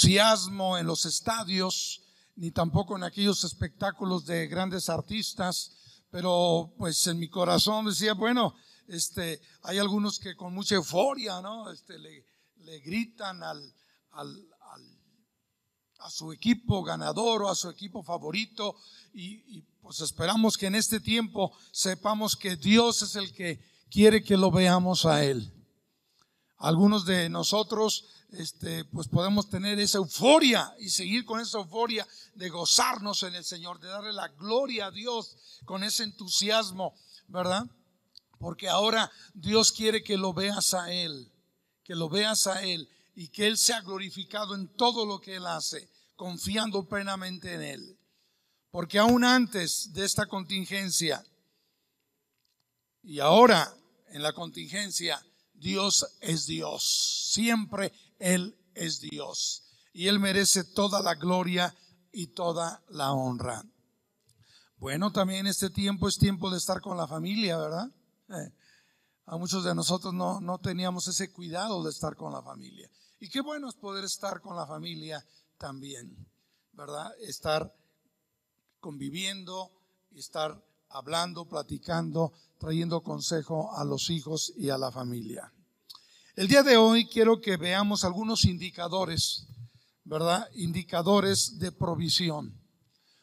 entusiasmo en los estadios, ni tampoco en aquellos espectáculos de grandes artistas, pero pues en mi corazón decía, bueno, este, hay algunos que con mucha euforia, ¿no? Este, le, gritan al, al, a su equipo ganador o a su equipo favorito y pues esperamos que en este tiempo sepamos que Dios es el que quiere que lo veamos a Él. Algunos de nosotros este, pues podemos tener esa euforia y seguir con esa euforia de gozarnos en el Señor, de darle la gloria a Dios con ese entusiasmo, ¿verdad? Porque ahora Dios quiere que lo veas a Él, que lo veas a Él y que Él sea glorificado en todo lo que Él hace, confiando plenamente en Él. Porque aún antes de esta contingencia y ahora en la contingencia, Dios es Dios. Siempre Él es Dios. Y Él merece toda la gloria y toda la honra. Bueno, también este tiempo es tiempo de estar con la familia, ¿verdad? Eh, a muchos de nosotros no, no teníamos ese cuidado de estar con la familia. Y qué bueno es poder estar con la familia también, ¿verdad? Estar conviviendo estar hablando, platicando, trayendo consejo a los hijos y a la familia. El día de hoy quiero que veamos algunos indicadores, ¿verdad? Indicadores de provisión.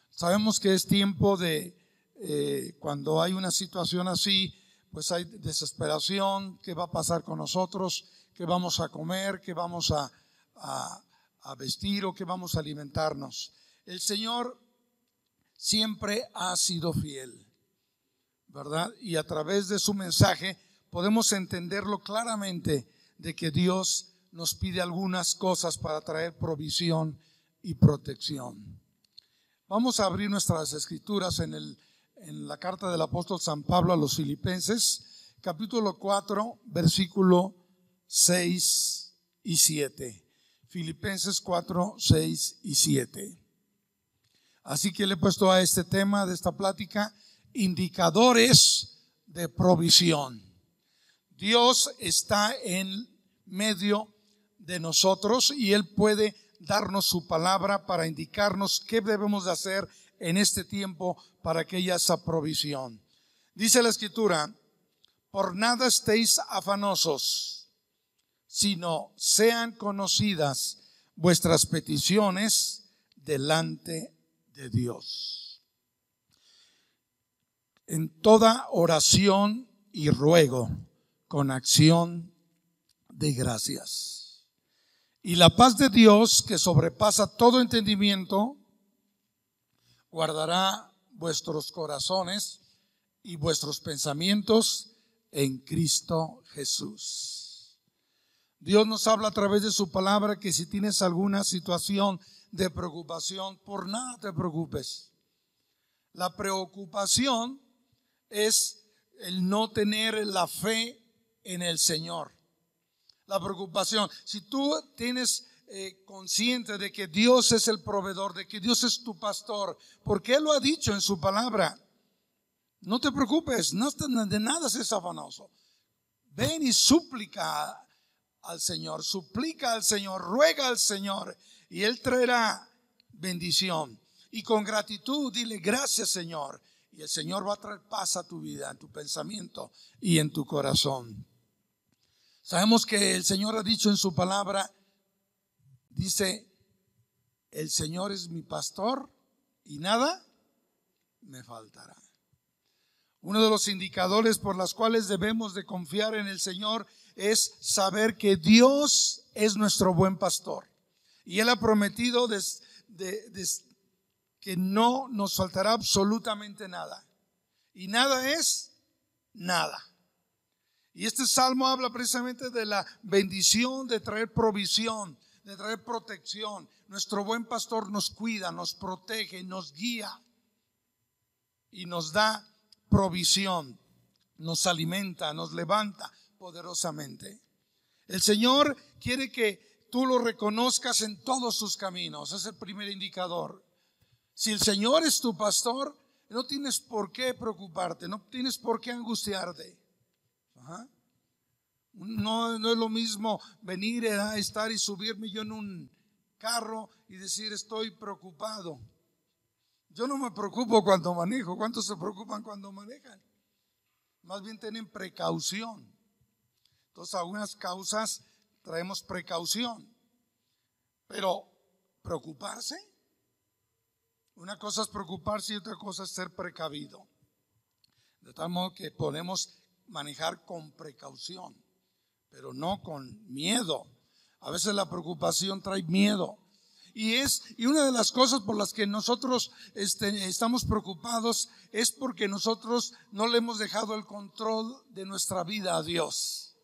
Sabemos que es tiempo de, eh, cuando hay una situación así, pues hay desesperación, qué va a pasar con nosotros, qué vamos a comer, qué vamos a, a vestir o qué vamos a alimentarnos. El Señor siempre ha sido fiel. ¿verdad? Y a través de su mensaje podemos entenderlo claramente de que Dios nos pide algunas cosas para traer provisión y protección. Vamos a abrir nuestras escrituras en, el, en la carta del apóstol San Pablo a los filipenses, capítulo 4, versículo 6 y 7. Filipenses 4, 6 y 7. Así que le he puesto a este tema de esta plática indicadores de provisión. Dios está en medio de nosotros y Él puede darnos su palabra para indicarnos qué debemos de hacer en este tiempo para que haya esa provisión. Dice la escritura, por nada estéis afanosos, sino sean conocidas vuestras peticiones delante de Dios en toda oración y ruego con acción de gracias. Y la paz de Dios, que sobrepasa todo entendimiento, guardará vuestros corazones y vuestros pensamientos en Cristo Jesús. Dios nos habla a través de su palabra que si tienes alguna situación de preocupación, por nada te preocupes. La preocupación es el no tener la fe en el Señor. La preocupación. Si tú tienes eh, consciente de que Dios es el proveedor, de que Dios es tu pastor, porque Él lo ha dicho en su palabra, no te preocupes, no de nada seas afanoso. Ven y súplica al Señor, suplica al Señor, ruega al Señor y Él traerá bendición. Y con gratitud dile gracias Señor. Y el Señor va a traer paz a tu vida, en tu pensamiento y en tu corazón. Sabemos que el Señor ha dicho en su palabra, dice, el Señor es mi pastor y nada me faltará. Uno de los indicadores por los cuales debemos de confiar en el Señor es saber que Dios es nuestro buen pastor. Y Él ha prometido que no nos faltará absolutamente nada. Y nada es nada. Y este salmo habla precisamente de la bendición de traer provisión, de traer protección. Nuestro buen pastor nos cuida, nos protege, nos guía y nos da provisión, nos alimenta, nos levanta poderosamente. El Señor quiere que tú lo reconozcas en todos sus caminos. Es el primer indicador. Si el Señor es tu pastor, no tienes por qué preocuparte, no tienes por qué angustiarte. No, no es lo mismo venir a estar y subirme yo en un carro y decir estoy preocupado. Yo no me preocupo cuando manejo. ¿Cuántos se preocupan cuando manejan? Más bien tienen precaución. Entonces, algunas causas traemos precaución. Pero, ¿preocuparse? Una cosa es preocuparse y otra cosa es ser precavido. De tal modo que podemos manejar con precaución, pero no con miedo. A veces la preocupación trae miedo. Y es y una de las cosas por las que nosotros este, estamos preocupados es porque nosotros no le hemos dejado el control de nuestra vida a Dios.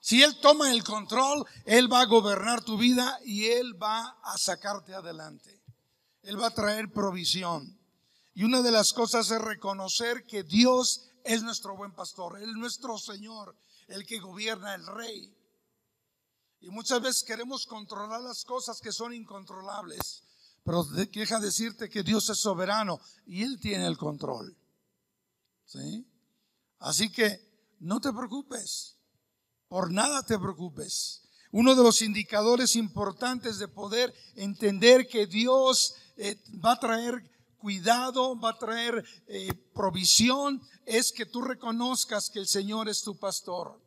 Si Él toma el control, Él va a gobernar tu vida y Él va a sacarte adelante. Él va a traer provisión. Y una de las cosas es reconocer que Dios es nuestro buen pastor, es nuestro Señor, el que gobierna, el rey. Y muchas veces queremos controlar las cosas que son incontrolables, pero deja decirte que Dios es soberano y Él tiene el control. ¿Sí? Así que no te preocupes, por nada te preocupes. Uno de los indicadores importantes de poder entender que Dios eh, va a traer cuidado, va a traer eh, provisión, es que tú reconozcas que el Señor es tu pastor.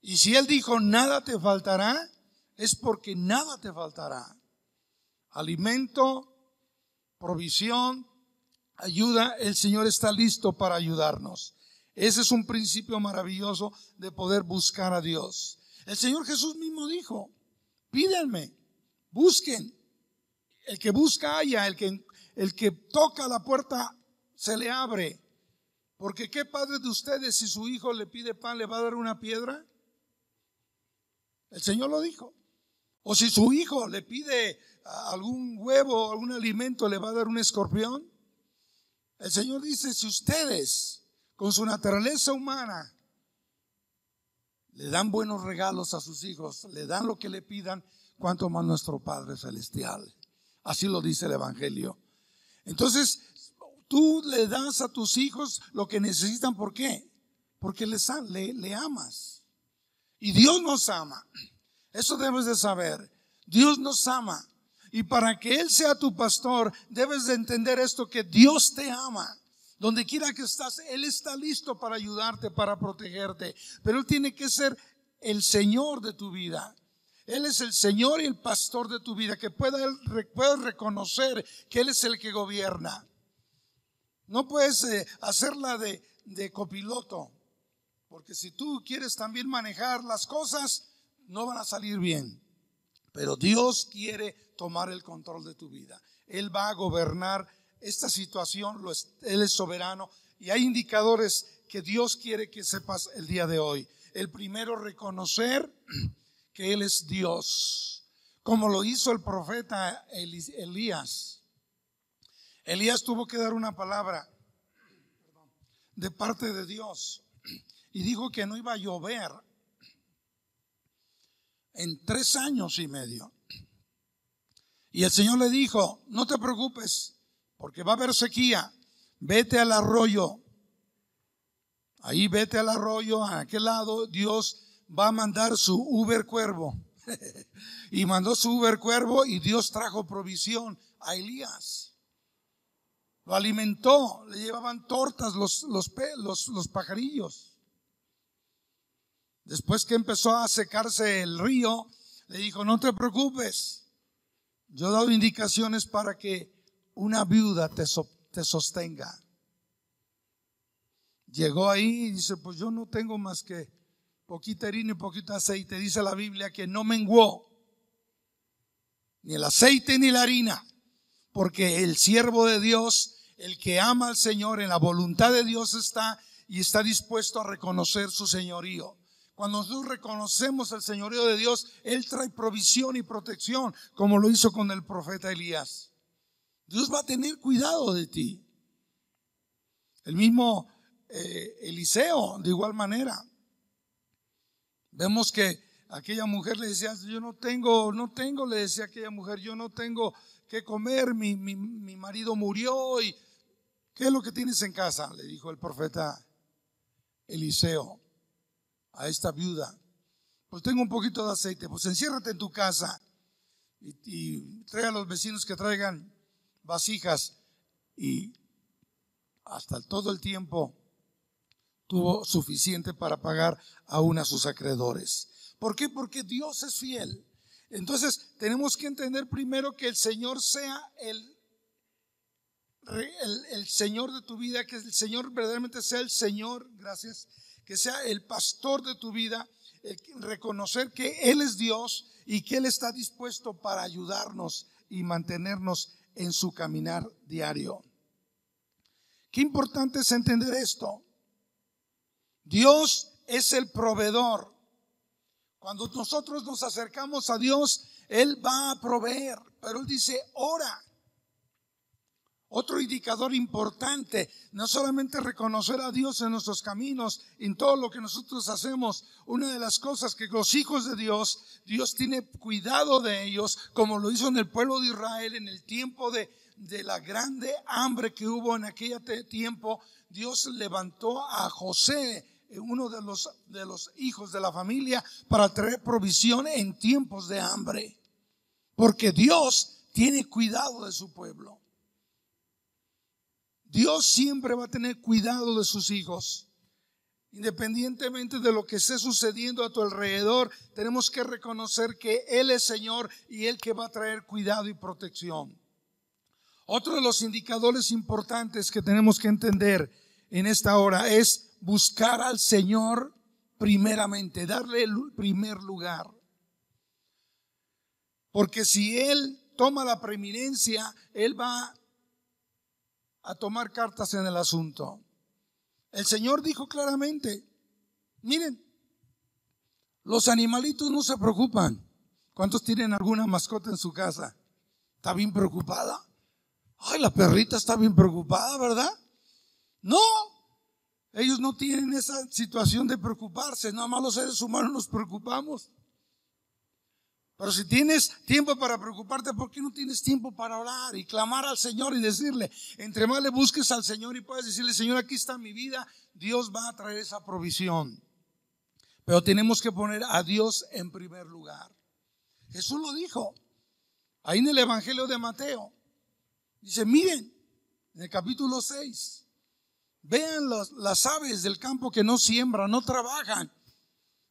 Y si Él dijo, nada te faltará, es porque nada te faltará. Alimento, provisión, ayuda, el Señor está listo para ayudarnos. Ese es un principio maravilloso de poder buscar a Dios. El Señor Jesús mismo dijo, pídenme, busquen. El que busca haya, el que el que toca la puerta se le abre. Porque ¿qué padre de ustedes si su hijo le pide pan le va a dar una piedra? El Señor lo dijo. O si su hijo le pide algún huevo, algún alimento, le va a dar un escorpión. El Señor dice, si ustedes con su naturaleza humana le dan buenos regalos a sus hijos, le dan lo que le pidan, cuanto más nuestro Padre Celestial. Así lo dice el Evangelio. Entonces, tú le das a tus hijos lo que necesitan. ¿Por qué? Porque les, le, le amas. Y Dios nos ama. Eso debes de saber. Dios nos ama. Y para que Él sea tu pastor, debes de entender esto, que Dios te ama. Donde quiera que estás, Él está listo para ayudarte, para protegerte. Pero Él tiene que ser el Señor de tu vida. Él es el Señor y el pastor de tu vida, que puedas reconocer que Él es el que gobierna. No puedes eh, hacerla de, de copiloto, porque si tú quieres también manejar las cosas, no van a salir bien. Pero Dios quiere tomar el control de tu vida. Él va a gobernar esta situación, Él es soberano y hay indicadores que Dios quiere que sepas el día de hoy. El primero, reconocer que Él es Dios, como lo hizo el profeta Elías. Elías tuvo que dar una palabra de parte de Dios y dijo que no iba a llover en tres años y medio. Y el Señor le dijo, no te preocupes, porque va a haber sequía, vete al arroyo. Ahí vete al arroyo, a aquel lado, Dios va a mandar su Uber cuervo. y mandó su Uber cuervo y Dios trajo provisión a Elías. Lo alimentó, le llevaban tortas los, los, los, los pajarillos. Después que empezó a secarse el río, le dijo, no te preocupes, yo he dado indicaciones para que una viuda te, te sostenga. Llegó ahí y dice, pues yo no tengo más que poquita harina y poquito aceite. Dice la Biblia que no menguó ni el aceite ni la harina, porque el siervo de Dios, el que ama al Señor, en la voluntad de Dios está y está dispuesto a reconocer su señorío. Cuando nosotros reconocemos el señorío de Dios, Él trae provisión y protección, como lo hizo con el profeta Elías. Dios va a tener cuidado de ti. El mismo eh, Eliseo, de igual manera, Vemos que aquella mujer le decía, yo no tengo, no tengo, le decía aquella mujer, yo no tengo que comer, mi, mi, mi marido murió y ¿qué es lo que tienes en casa? Le dijo el profeta Eliseo a esta viuda. Pues tengo un poquito de aceite, pues enciérrate en tu casa y, y trae a los vecinos que traigan vasijas y hasta todo el tiempo tuvo suficiente para pagar aún a sus acreedores. ¿Por qué? Porque Dios es fiel. Entonces tenemos que entender primero que el Señor sea el, el, Señor de tu vida, que el Señor verdaderamente sea el Señor, gracias, que sea el pastor de tu vida, reconocer que Él es Dios y que Él está dispuesto para ayudarnos y mantenernos en su caminar diario. Qué importante es entender esto. Dios es el proveedor. Cuando nosotros nos acercamos a Dios, Él va a proveer, pero Él dice, ora. Otro indicador importante, no solamente reconocer a Dios en nuestros caminos, en todo lo que nosotros hacemos, una de las cosas que los hijos de Dios, Dios tiene cuidado de ellos, como lo hizo en el pueblo de Israel en el tiempo de, de la grande hambre que hubo en aquel tiempo, Dios levantó a José, uno de los, de los hijos de la familia, para traer provisión en tiempos de hambre. Porque Dios tiene cuidado de su pueblo. Dios siempre va a tener cuidado de sus hijos. Independientemente de lo que esté sucediendo a tu alrededor, tenemos que reconocer que Él es Señor y Él que va a traer cuidado y protección. Otro de los indicadores importantes que tenemos que entender en esta hora es buscar al Señor primeramente, darle el primer lugar. Porque si Él toma la preeminencia, Él va a tomar cartas en el asunto. El Señor dijo claramente, miren, los animalitos no se preocupan. ¿Cuántos tienen alguna mascota en su casa? ¿Está bien preocupada? Ay, la perrita está bien preocupada, ¿verdad? No, ellos no tienen esa situación de preocuparse, nada más los seres humanos nos preocupamos. Pero si tienes tiempo para preocuparte, ¿por qué no tienes tiempo para orar y clamar al Señor y decirle, entre más le busques al Señor y puedes decirle, Señor, aquí está mi vida, Dios va a traer esa provisión. Pero tenemos que poner a Dios en primer lugar. Jesús lo dijo ahí en el Evangelio de Mateo. Dice, miren, en el capítulo 6, vean las aves del campo que no siembran, no trabajan,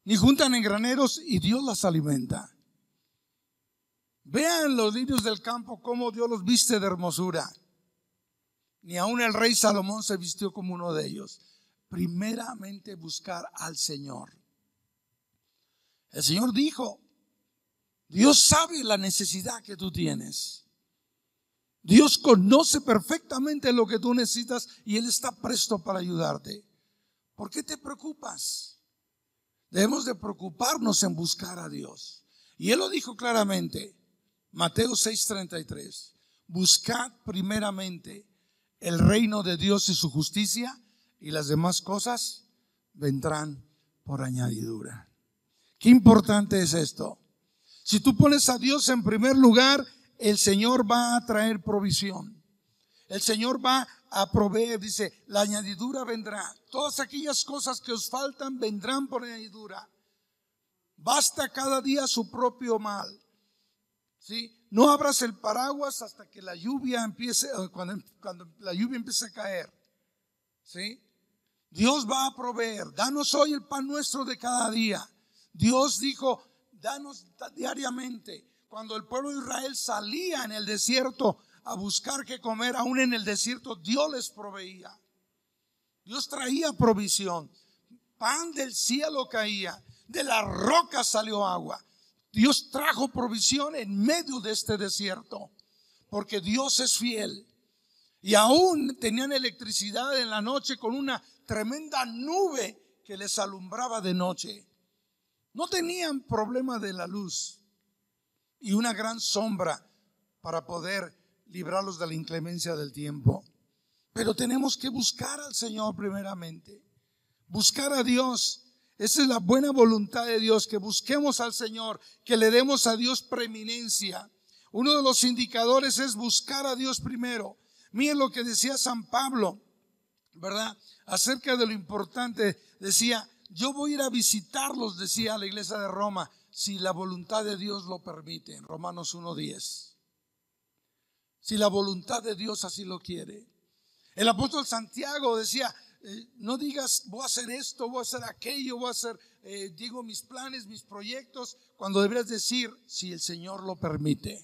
ni juntan en graneros y Dios las alimenta. Vean los niños del campo cómo Dios los viste de hermosura. Ni aun el rey Salomón se vistió como uno de ellos. Primeramente buscar al Señor. El Señor dijo, Dios sabe la necesidad que tú tienes. Dios conoce perfectamente lo que tú necesitas y Él está presto para ayudarte. ¿Por qué te preocupas? Debemos de preocuparnos en buscar a Dios. Y Él lo dijo claramente. Mateo 6:33. Buscad primeramente el reino de Dios y su justicia y las demás cosas vendrán por añadidura. Qué importante es esto. Si tú pones a Dios en primer lugar, el Señor va a traer provisión. El Señor va a proveer, dice, la añadidura vendrá. Todas aquellas cosas que os faltan vendrán por añadidura. Basta cada día su propio mal. ¿sí? No abras el paraguas hasta que la lluvia empiece, cuando, cuando la lluvia empiece a caer. ¿sí? Dios va a proveer. Danos hoy el pan nuestro de cada día. Dios dijo, danos diariamente. Cuando el pueblo de Israel salía en el desierto a buscar qué comer, aún en el desierto, Dios les proveía. Dios traía provisión. Pan del cielo caía. De la roca salió agua. Dios trajo provisión en medio de este desierto, porque Dios es fiel. Y aún tenían electricidad en la noche con una tremenda nube que les alumbraba de noche. No tenían problema de la luz y una gran sombra para poder librarlos de la inclemencia del tiempo. Pero tenemos que buscar al Señor primeramente, buscar a Dios esa es la buena voluntad de Dios, que busquemos al Señor, que le demos a Dios preeminencia. Uno de los indicadores es buscar a Dios primero. Miren lo que decía San Pablo, ¿verdad? Acerca de lo importante. Decía, yo voy a ir a visitarlos, decía la iglesia de Roma. Si la voluntad de Dios lo permite, en Romanos 1.10. Si la voluntad de Dios así lo quiere. El apóstol Santiago decía, eh, no digas, voy a hacer esto, voy a hacer aquello, voy a hacer, eh, digo, mis planes, mis proyectos, cuando deberías decir, si el Señor lo permite.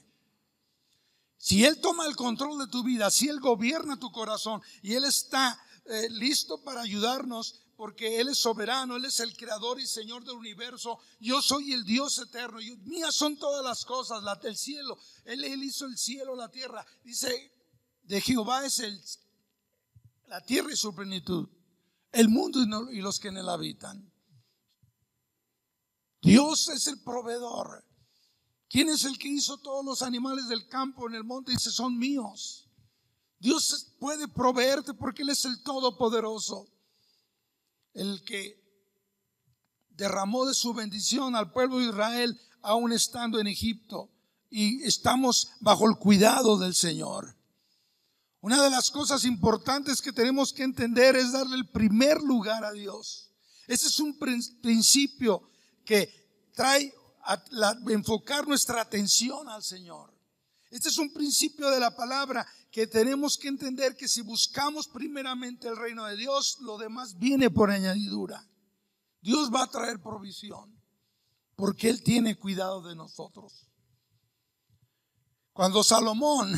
Si Él toma el control de tu vida, si Él gobierna tu corazón y Él está eh, listo para ayudarnos, porque Él es soberano, Él es el creador y Señor del universo, yo soy el Dios eterno, mías son todas las cosas, la, el cielo, él, él hizo el cielo, la tierra. Dice, de Jehová es el la tierra y su plenitud, el mundo y los que en él habitan. Dios es el proveedor. ¿Quién es el que hizo todos los animales del campo en el monte? Dice, son míos. Dios puede proveerte porque Él es el Todopoderoso. El que derramó de su bendición al pueblo de Israel aún estando en Egipto. Y estamos bajo el cuidado del Señor. Una de las cosas importantes que tenemos que entender es darle el primer lugar a Dios. Ese es un principio que trae a enfocar nuestra atención al Señor. Este es un principio de la palabra que tenemos que entender que si buscamos primeramente el reino de Dios, lo demás viene por añadidura. Dios va a traer provisión porque Él tiene cuidado de nosotros. Cuando Salomón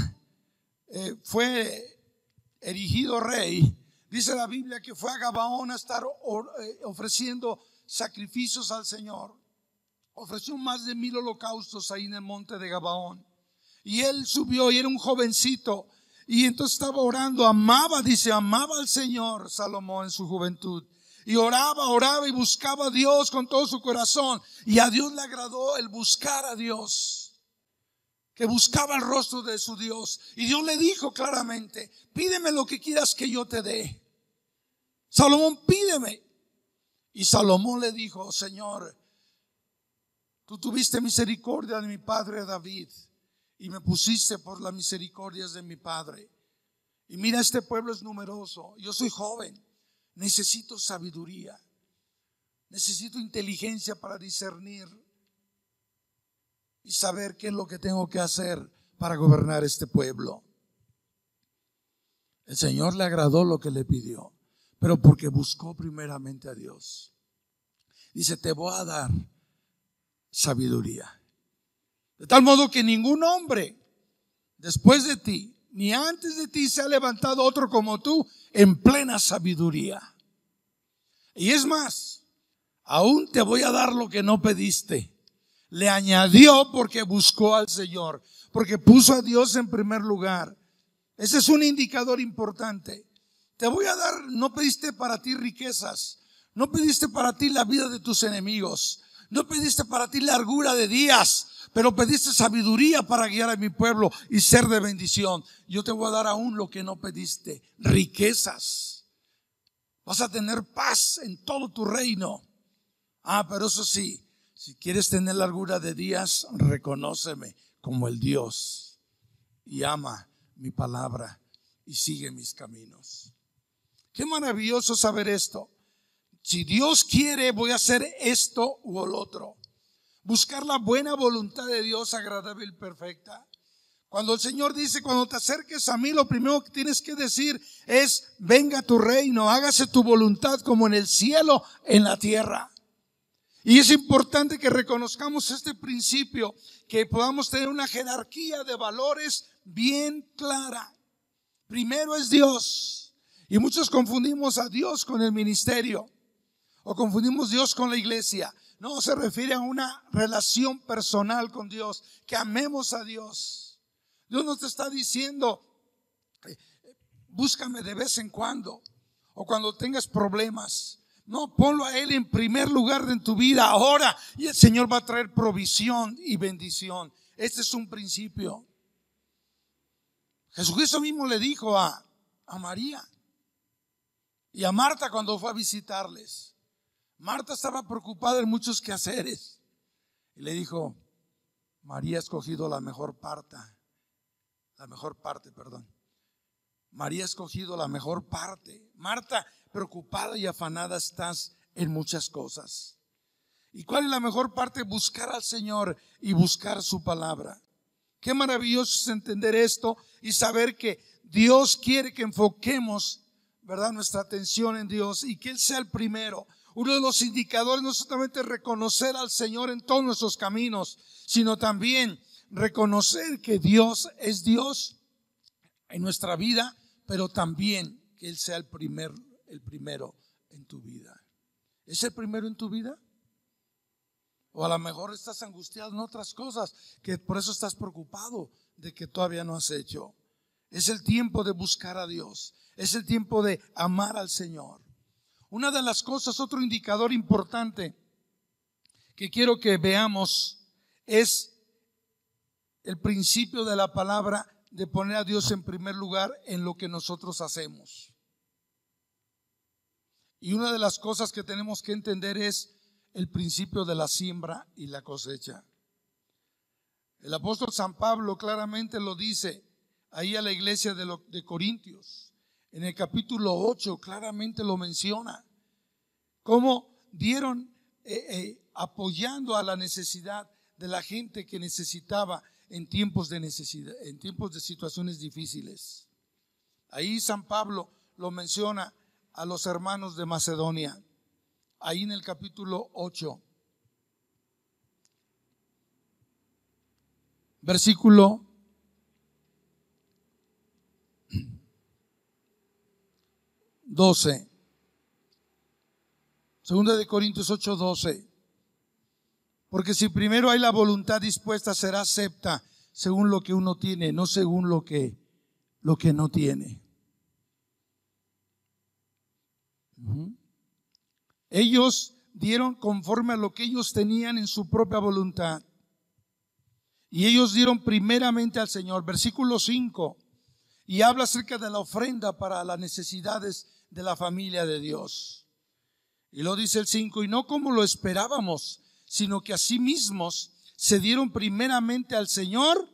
eh, fue erigido rey, dice la Biblia que fue a Gabaón a estar eh, ofreciendo sacrificios al Señor. Ofreció más de mil holocaustos ahí en el monte de Gabaón. Y él subió y era un jovencito. Y entonces estaba orando, amaba, dice, amaba al Señor Salomón en su juventud. Y oraba, oraba y buscaba a Dios con todo su corazón. Y a Dios le agradó el buscar a Dios que buscaba el rostro de su Dios. Y Dios le dijo claramente, pídeme lo que quieras que yo te dé. Salomón, pídeme. Y Salomón le dijo, Señor, tú tuviste misericordia de mi padre David y me pusiste por las misericordias de mi padre. Y mira, este pueblo es numeroso. Yo soy joven. Necesito sabiduría. Necesito inteligencia para discernir y saber qué es lo que tengo que hacer para gobernar este pueblo. El Señor le agradó lo que le pidió, pero porque buscó primeramente a Dios. Dice, te voy a dar sabiduría. De tal modo que ningún hombre después de ti, ni antes de ti se ha levantado otro como tú en plena sabiduría. Y es más, aún te voy a dar lo que no pediste le añadió porque buscó al Señor, porque puso a Dios en primer lugar. Ese es un indicador importante. Te voy a dar, no pediste para ti riquezas, no pediste para ti la vida de tus enemigos, no pediste para ti largura de días, pero pediste sabiduría para guiar a mi pueblo y ser de bendición. Yo te voy a dar aún lo que no pediste, riquezas. Vas a tener paz en todo tu reino. Ah, pero eso sí, si quieres tener largura de días, reconóceme como el Dios y ama mi palabra y sigue mis caminos. Qué maravilloso saber esto. Si Dios quiere, voy a hacer esto u el otro. Buscar la buena voluntad de Dios agradable y perfecta. Cuando el Señor dice, cuando te acerques a mí, lo primero que tienes que decir es, venga tu reino, hágase tu voluntad como en el cielo, en la tierra. Y es importante que reconozcamos este principio, que podamos tener una jerarquía de valores bien clara. Primero es Dios. Y muchos confundimos a Dios con el ministerio o confundimos Dios con la iglesia. No, se refiere a una relación personal con Dios, que amemos a Dios. Dios nos está diciendo, eh, búscame de vez en cuando o cuando tengas problemas. No, ponlo a Él en primer lugar en tu vida ahora y el Señor va a traer provisión y bendición. Este es un principio. Jesucristo mismo le dijo a, a María y a Marta cuando fue a visitarles. Marta estaba preocupada en muchos quehaceres y le dijo, María ha escogido la mejor parte, la mejor parte, perdón. María ha escogido la mejor parte. Marta preocupada y afanada estás en muchas cosas. ¿Y cuál es la mejor parte? Buscar al Señor y buscar su palabra. Qué maravilloso es entender esto y saber que Dios quiere que enfoquemos, ¿verdad?, nuestra atención en Dios y que Él sea el primero. Uno de los indicadores no solamente reconocer al Señor en todos nuestros caminos, sino también reconocer que Dios es Dios en nuestra vida, pero también que Él sea el, primer, el primero en tu vida. ¿Es el primero en tu vida? O a lo mejor estás angustiado en otras cosas, que por eso estás preocupado de que todavía no has hecho. Es el tiempo de buscar a Dios. Es el tiempo de amar al Señor. Una de las cosas, otro indicador importante que quiero que veamos es el principio de la palabra de poner a Dios en primer lugar en lo que nosotros hacemos. Y una de las cosas que tenemos que entender es el principio de la siembra y la cosecha. El apóstol San Pablo claramente lo dice ahí a la iglesia de, de Corintios. En el capítulo 8 claramente lo menciona. Cómo dieron eh, eh, apoyando a la necesidad de la gente que necesitaba en tiempos de necesidad, en tiempos de situaciones difíciles. Ahí San Pablo lo menciona a los hermanos de Macedonia, ahí en el capítulo 8, versículo 12. Segunda de Corintios 8, 12. Porque si primero hay la voluntad dispuesta, será acepta según lo que uno tiene, no según lo que, lo que no tiene. Ellos dieron conforme a lo que ellos tenían en su propia voluntad. Y ellos dieron primeramente al Señor. Versículo 5. Y habla acerca de la ofrenda para las necesidades de la familia de Dios. Y lo dice el 5. Y no como lo esperábamos sino que a sí mismos se dieron primeramente al Señor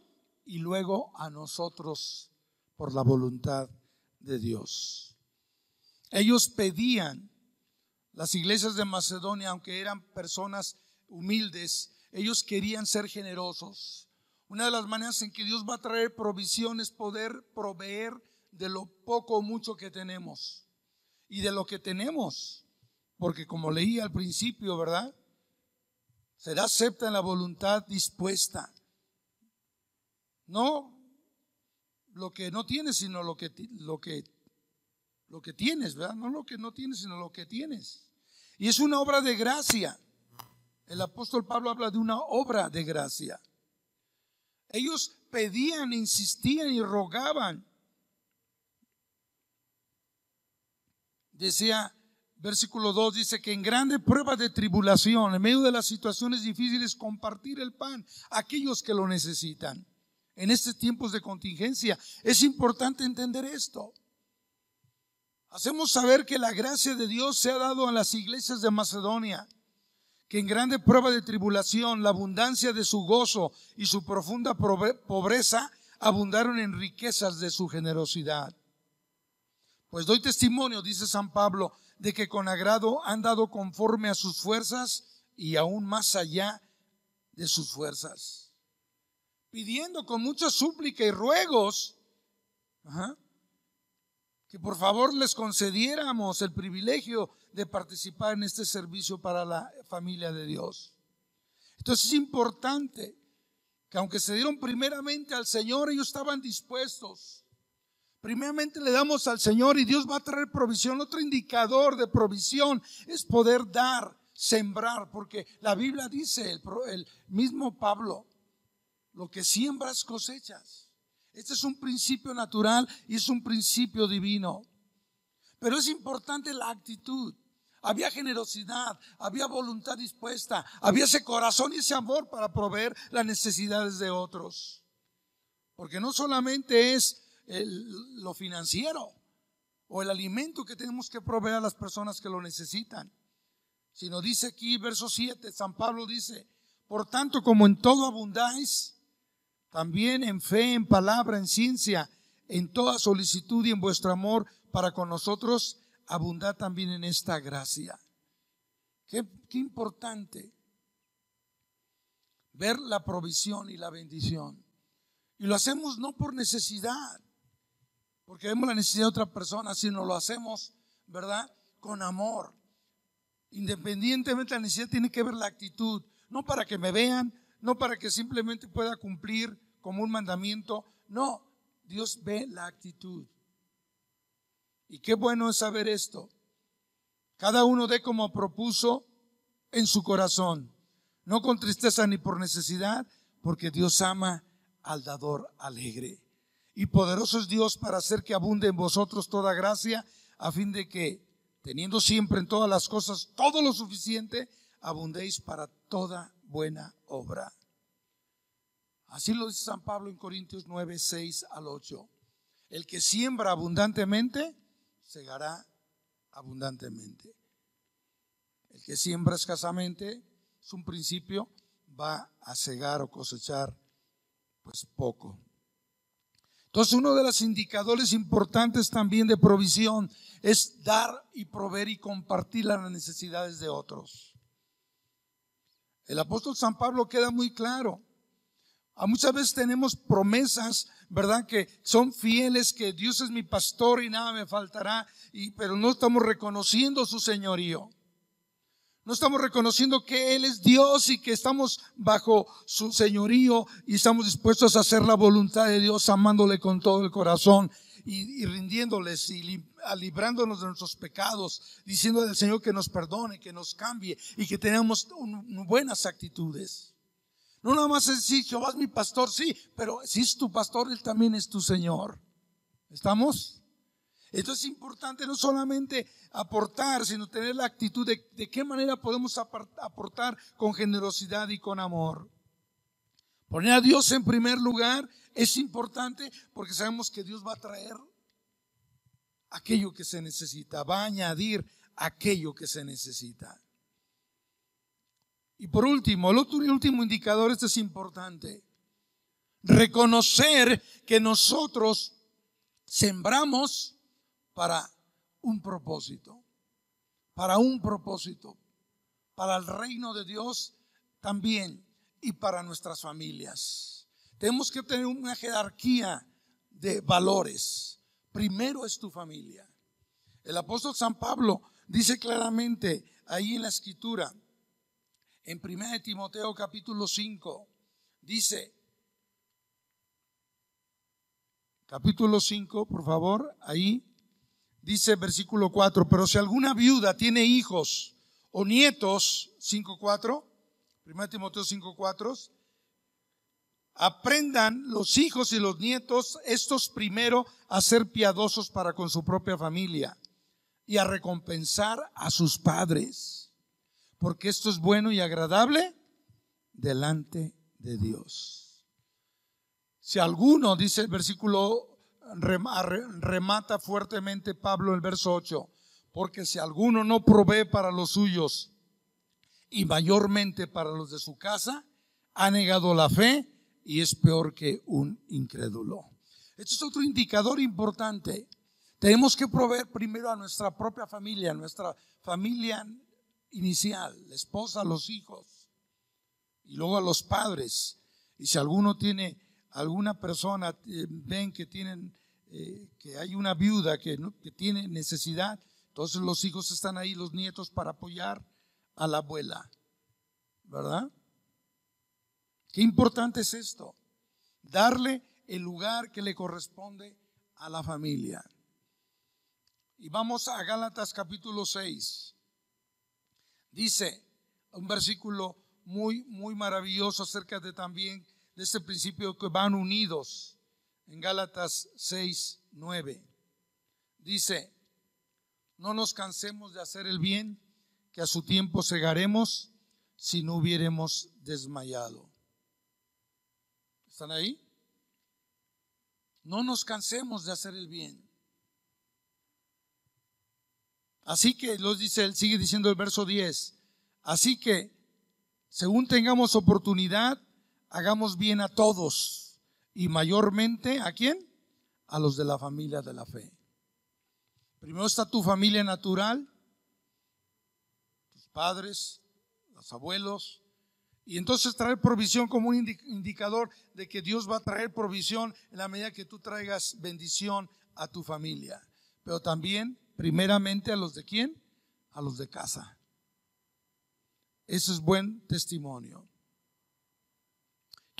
y luego a nosotros por la voluntad de Dios. Ellos pedían, las iglesias de Macedonia, aunque eran personas humildes, ellos querían ser generosos. Una de las maneras en que Dios va a traer provisión es poder proveer de lo poco o mucho que tenemos y de lo que tenemos. Porque como leí al principio, ¿verdad? será acepta en la voluntad dispuesta. No lo que no tienes, sino lo que, lo que, lo que tienes, ¿verdad? No lo que no tienes, sino lo que tienes. Y es una obra de gracia. El apóstol Pablo habla de una obra de gracia. Ellos pedían, insistían y rogaban. Decía versículo 2 dice que en grande prueba de tribulación, en medio de las situaciones difíciles, compartir el pan a aquellos que lo necesitan. En estos tiempos de contingencia es importante entender esto. Hacemos saber que la gracia de Dios se ha dado a las iglesias de Macedonia, que en grande prueba de tribulación, la abundancia de su gozo y su profunda pobreza abundaron en riquezas de su generosidad. Pues doy testimonio, dice San Pablo, de que con agrado han dado conforme a sus fuerzas y aún más allá de sus fuerzas, pidiendo con mucha súplica y ruegos que por favor les concediéramos el privilegio de participar en este servicio para la familia de Dios. Entonces es importante que aunque se dieron primeramente al Señor, ellos estaban dispuestos Primeramente le damos al Señor y Dios va a traer provisión. Otro indicador de provisión es poder dar, sembrar, porque la Biblia dice, el, mismo Pablo, lo que siembras cosechas. Este es un principio natural y es un principio divino. Pero es importante la actitud. Había generosidad, había voluntad dispuesta, había ese corazón y ese amor para proveer las necesidades de otros. Porque no solamente es lo financiero o el alimento que tenemos que proveer a las personas que lo necesitan. Sino dice aquí, verso 7, San Pablo dice, por tanto como en todo abundáis, también en fe, en palabra, en ciencia, en toda solicitud y en vuestro amor para con nosotros, abundad también en esta gracia. Qué, qué importante ver la provisión y la bendición. Y lo hacemos no por necesidad, porque vemos la necesidad de otra persona, sino lo hacemos, ¿verdad? Con amor. Independientemente de la necesidad, tiene que ver la actitud, no para que me vean, no para que simplemente pueda cumplir como un mandamiento, no, Dios ve la actitud. Y qué bueno es saber esto. Cada uno dé como propuso en su corazón, no con tristeza ni por necesidad, porque Dios ama al dador alegre. Y poderoso es Dios para hacer que abunde en vosotros toda gracia, a fin de que, teniendo siempre en todas las cosas todo lo suficiente, abundéis para toda buena obra. Así lo dice San Pablo en Corintios 9, 6 al 8. El que siembra abundantemente, segará abundantemente. El que siembra escasamente, es un principio, va a cegar o cosechar pues poco. Entonces, uno de los indicadores importantes también de provisión es dar y proveer y compartir las necesidades de otros. El apóstol San Pablo queda muy claro. A muchas veces tenemos promesas, ¿verdad? Que son fieles, que Dios es mi pastor y nada me faltará, pero no estamos reconociendo su señorío. No estamos reconociendo que Él es Dios y que estamos bajo su señorío y estamos dispuestos a hacer la voluntad de Dios, amándole con todo el corazón y, rindiéndoles y librándonos de nuestros pecados, diciendo al Señor que nos perdone, que nos cambie y que tengamos buenas actitudes. No nada más es decir, Jehová es mi pastor, sí, pero si es tu pastor, Él también es tu Señor. ¿Estamos? Entonces es importante no solamente aportar, sino tener la actitud de, de qué manera podemos aportar con generosidad y con amor. Poner a Dios en primer lugar es importante porque sabemos que Dios va a traer aquello que se necesita, va a añadir aquello que se necesita. Y por último, el otro último indicador, este es importante, reconocer que nosotros sembramos para un propósito, para un propósito, para el reino de Dios también y para nuestras familias. Tenemos que tener una jerarquía de valores. Primero es tu familia. El apóstol San Pablo dice claramente ahí en la escritura, en 1 Timoteo capítulo 5, dice, capítulo 5, por favor, ahí dice versículo 4, pero si alguna viuda tiene hijos o nietos, 5.4, 1 Timoteo 5.4, aprendan los hijos y los nietos, estos primero, a ser piadosos para con su propia familia y a recompensar a sus padres, porque esto es bueno y agradable delante de Dios. Si alguno, dice el versículo remata fuertemente Pablo el verso 8, porque si alguno no provee para los suyos y mayormente para los de su casa, ha negado la fe y es peor que un incrédulo. Esto es otro indicador importante. Tenemos que proveer primero a nuestra propia familia, nuestra familia inicial, la esposa, los hijos, y luego a los padres. Y si alguno tiene, alguna persona, eh, ven que tienen eh, que hay una viuda que, que tiene necesidad, entonces los hijos están ahí, los nietos, para apoyar a la abuela. ¿Verdad? Qué importante es esto. Darle el lugar que le corresponde a la familia. Y vamos a Gálatas capítulo 6. Dice un versículo muy, muy maravilloso acerca de también de este principio que van unidos en Gálatas 6, 9. Dice, no nos cansemos de hacer el bien, que a su tiempo segaremos si no hubiéramos desmayado. ¿Están ahí? No nos cansemos de hacer el bien. Así que, los dice, él sigue diciendo el verso 10. Así que, según tengamos oportunidad, hagamos bien a todos y mayormente a quién? A los de la familia de la fe. Primero está tu familia natural, tus padres, los abuelos, Y entonces traer provisión como un indicador de que Dios va a traer provisión en la medida que tú traigas bendición a tu familia. Pero también, primeramente, a los de quién? A los de casa. Eso es buen testimonio.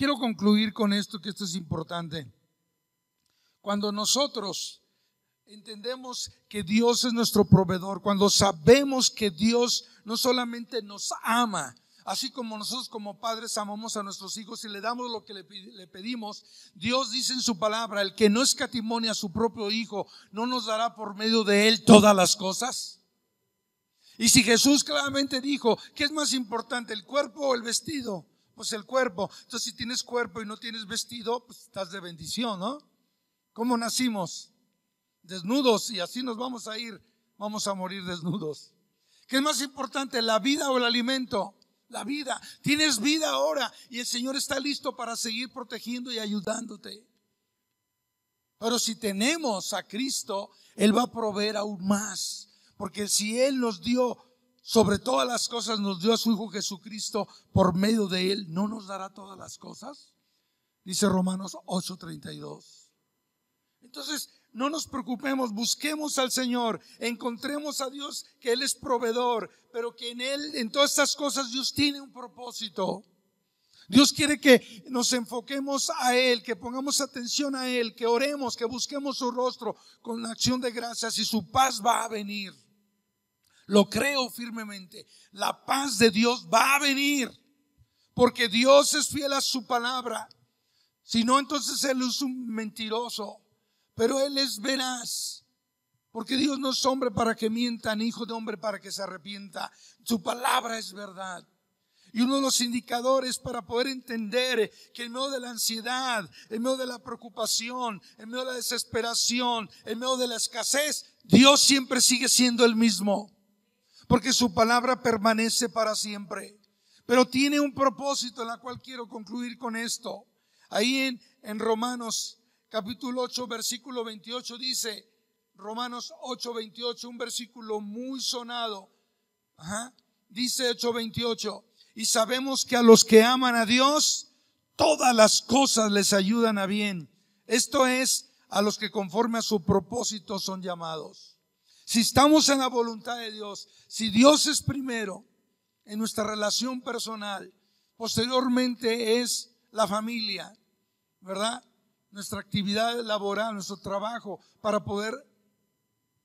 Quiero concluir con esto, que esto es importante. Cuando nosotros entendemos que Dios es nuestro proveedor, cuando sabemos que Dios no solamente nos ama, así como nosotros como padres amamos a nuestros hijos y le damos lo que le, pedimos, Dios dice en su palabra, el que no escatimonia a su propio hijo, no nos dará por medio de él todas las cosas. Y si Jesús claramente dijo, ¿qué es más importante, el cuerpo o el vestido? Pues el cuerpo. Entonces si tienes cuerpo y no tienes vestido, pues estás de bendición, ¿no? ¿Cómo nacimos? Desnudos y así nos vamos a ir, vamos a morir desnudos. ¿Qué es más importante, la vida o el alimento? La vida. Tienes vida ahora y el Señor está listo para seguir protegiendo y ayudándote. Pero si tenemos a Cristo, Él va a proveer aún más. Porque si Él nos dio sobre todas las cosas, nos dio a su Hijo Jesucristo, por medio de Él, ¿no nos dará todas las cosas? Dice Romanos 8:32. Entonces, no nos preocupemos, busquemos al Señor, encontremos a Dios que Él es proveedor, pero que en Él, en todas estas cosas, Dios tiene un propósito. Dios quiere que nos enfoquemos a Él, que pongamos atención a Él, que oremos, que busquemos su rostro con acción de gracias y su paz va a venir. Lo creo firmemente. La paz de Dios va a venir porque Dios es fiel a su palabra. Si no, entonces Él es un mentiroso pero Él es veraz. Porque Dios no es hombre para que mienta, ni hijo de hombre para que se arrepienta. Su palabra es verdad. Y uno de los indicadores para poder entender que en medio de la ansiedad, en medio de la preocupación, en medio de la desesperación, en medio de la escasez, Dios siempre sigue siendo el mismo. Porque su palabra permanece para siempre. Pero tiene un propósito en la cual quiero concluir con esto. Ahí en, Romanos capítulo 8, versículo 28 dice, Romanos 8, 28, un versículo muy sonado. Dice 8, 28, y sabemos que a los que aman a Dios, todas las cosas les ayudan a bien. Esto es, a los que conforme a su propósito son llamados. Si estamos en la voluntad de Dios, si Dios es primero en nuestra relación personal, posteriormente es la familia, ¿verdad? nuestra actividad laboral, nuestro trabajo, para poder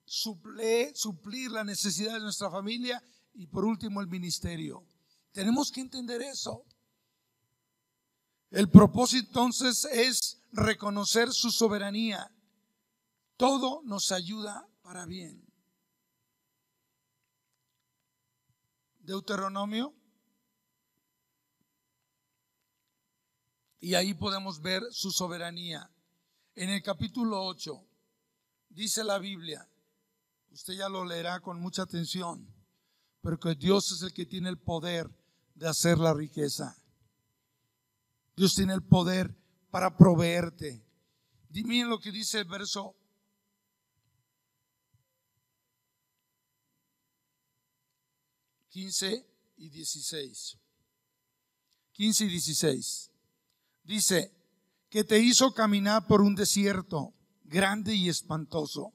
suplir, la necesidad de nuestra familia y por último el ministerio. Tenemos que entender eso. El propósito entonces es reconocer su soberanía. Todo nos ayuda para bien. Deuteronomio Y ahí podemos ver su soberanía. En el capítulo 8 dice la Biblia, usted ya lo leerá con mucha atención, pero que Dios es el que tiene el poder de hacer la riqueza. Dios tiene el poder para proveerte. Dime lo que dice el verso 15 y 16. 15 y 16 dice, que te hizo caminar por un desierto grande y espantoso,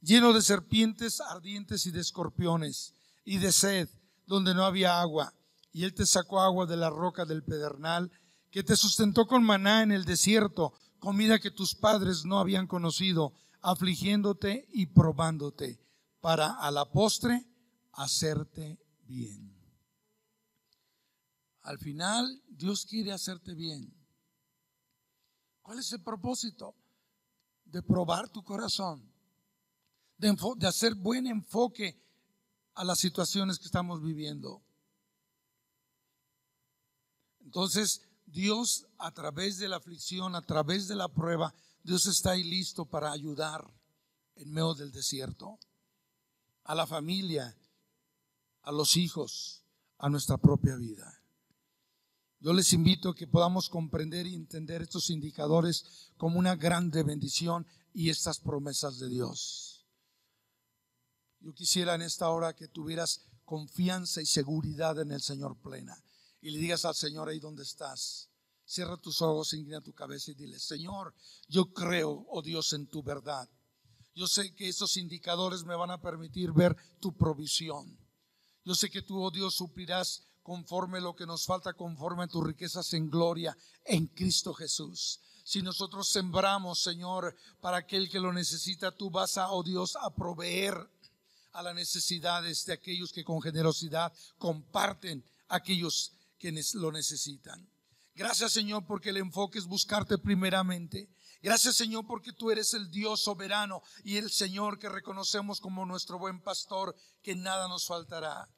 lleno de serpientes ardientes y de escorpiones, y de sed, donde no había agua. Y él te sacó agua de la roca del pedernal, que te sustentó con maná en el desierto, comida que tus padres no habían conocido, afligiéndote y probándote, para a la postre hacerte bien. Al final, Dios quiere hacerte bien. ¿Cuál es el propósito? De probar tu corazón, de, de hacer buen enfoque a las situaciones que estamos viviendo. Entonces, Dios a través de la aflicción, a través de la prueba, Dios está ahí listo para ayudar en medio del desierto, a la familia, a los hijos, a nuestra propia vida. Yo les invito a que podamos comprender y entender estos indicadores como una grande bendición y estas promesas de Dios. Yo quisiera en esta hora que tuvieras confianza y seguridad en el Señor plena y le digas al Señor ahí donde estás. Cierra tus ojos, inclina tu cabeza y dile, Señor, yo creo, oh Dios, en tu verdad. Yo sé que esos indicadores me van a permitir ver tu provisión. Yo sé que tú, oh Dios, suplirás conforme lo que nos falta, conforme a tus riquezas en gloria en Cristo Jesús. Si nosotros sembramos, Señor, para aquel que lo necesita, tú vas a, oh Dios, a proveer a las necesidades de aquellos que con generosidad comparten a aquellos que lo necesitan. Gracias, Señor, porque el enfoque es buscarte primeramente. Gracias Señor porque tú eres el Dios soberano y el Señor que reconocemos como nuestro buen pastor, que nada nos faltará.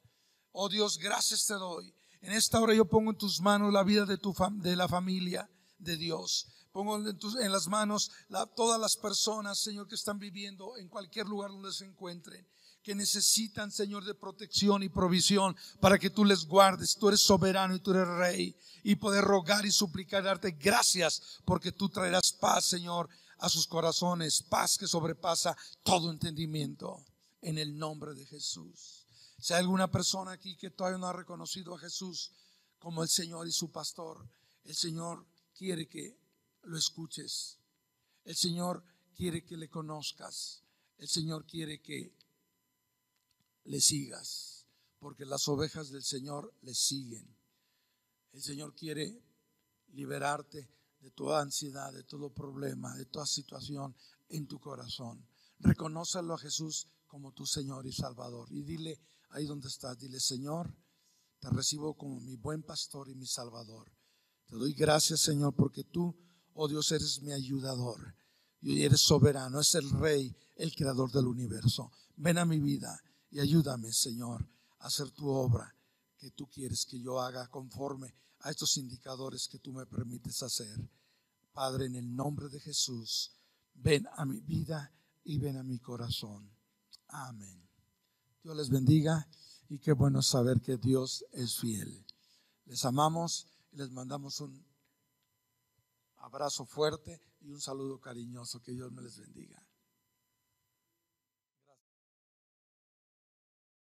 Oh Dios, gracias te doy. En esta hora yo pongo en tus manos la vida de, tu de la familia de Dios. Pongo en, tus, en las manos todas las personas, Señor, que están viviendo en cualquier lugar donde se encuentren que necesitan, Señor, de protección y provisión para que tú les guardes. Tú eres soberano y tú eres rey. Y poder rogar y suplicar, darte gracias porque tú traerás paz, Señor, a sus corazones. Paz que sobrepasa todo entendimiento. En el nombre de Jesús. Si hay alguna persona aquí que todavía no ha reconocido a Jesús como el Señor y su pastor, el Señor quiere que lo escuches. El Señor quiere que le conozcas. El Señor quiere que le sigas, porque las ovejas del Señor le siguen. El Señor quiere liberarte de toda ansiedad, de todo problema, de toda situación en tu corazón. Reconócelo a Jesús como tu Señor y Salvador. Y dile ahí donde estás, dile, Señor, te recibo como mi buen pastor y mi Salvador. Te doy gracias, Señor, porque tú, oh Dios, eres mi ayudador. Y eres soberano, es el Rey, el Creador del universo. Ven a mi vida y ayúdame, Señor, a hacer tu obra que tú quieres que yo haga conforme a estos indicadores que tú me permites hacer. Padre, en el nombre de Jesús, ven a mi vida y ven a mi corazón. Amén. Dios les bendiga y qué bueno saber que Dios es fiel. Les amamos y les mandamos un abrazo fuerte y un saludo cariñoso. Que Dios me les bendiga.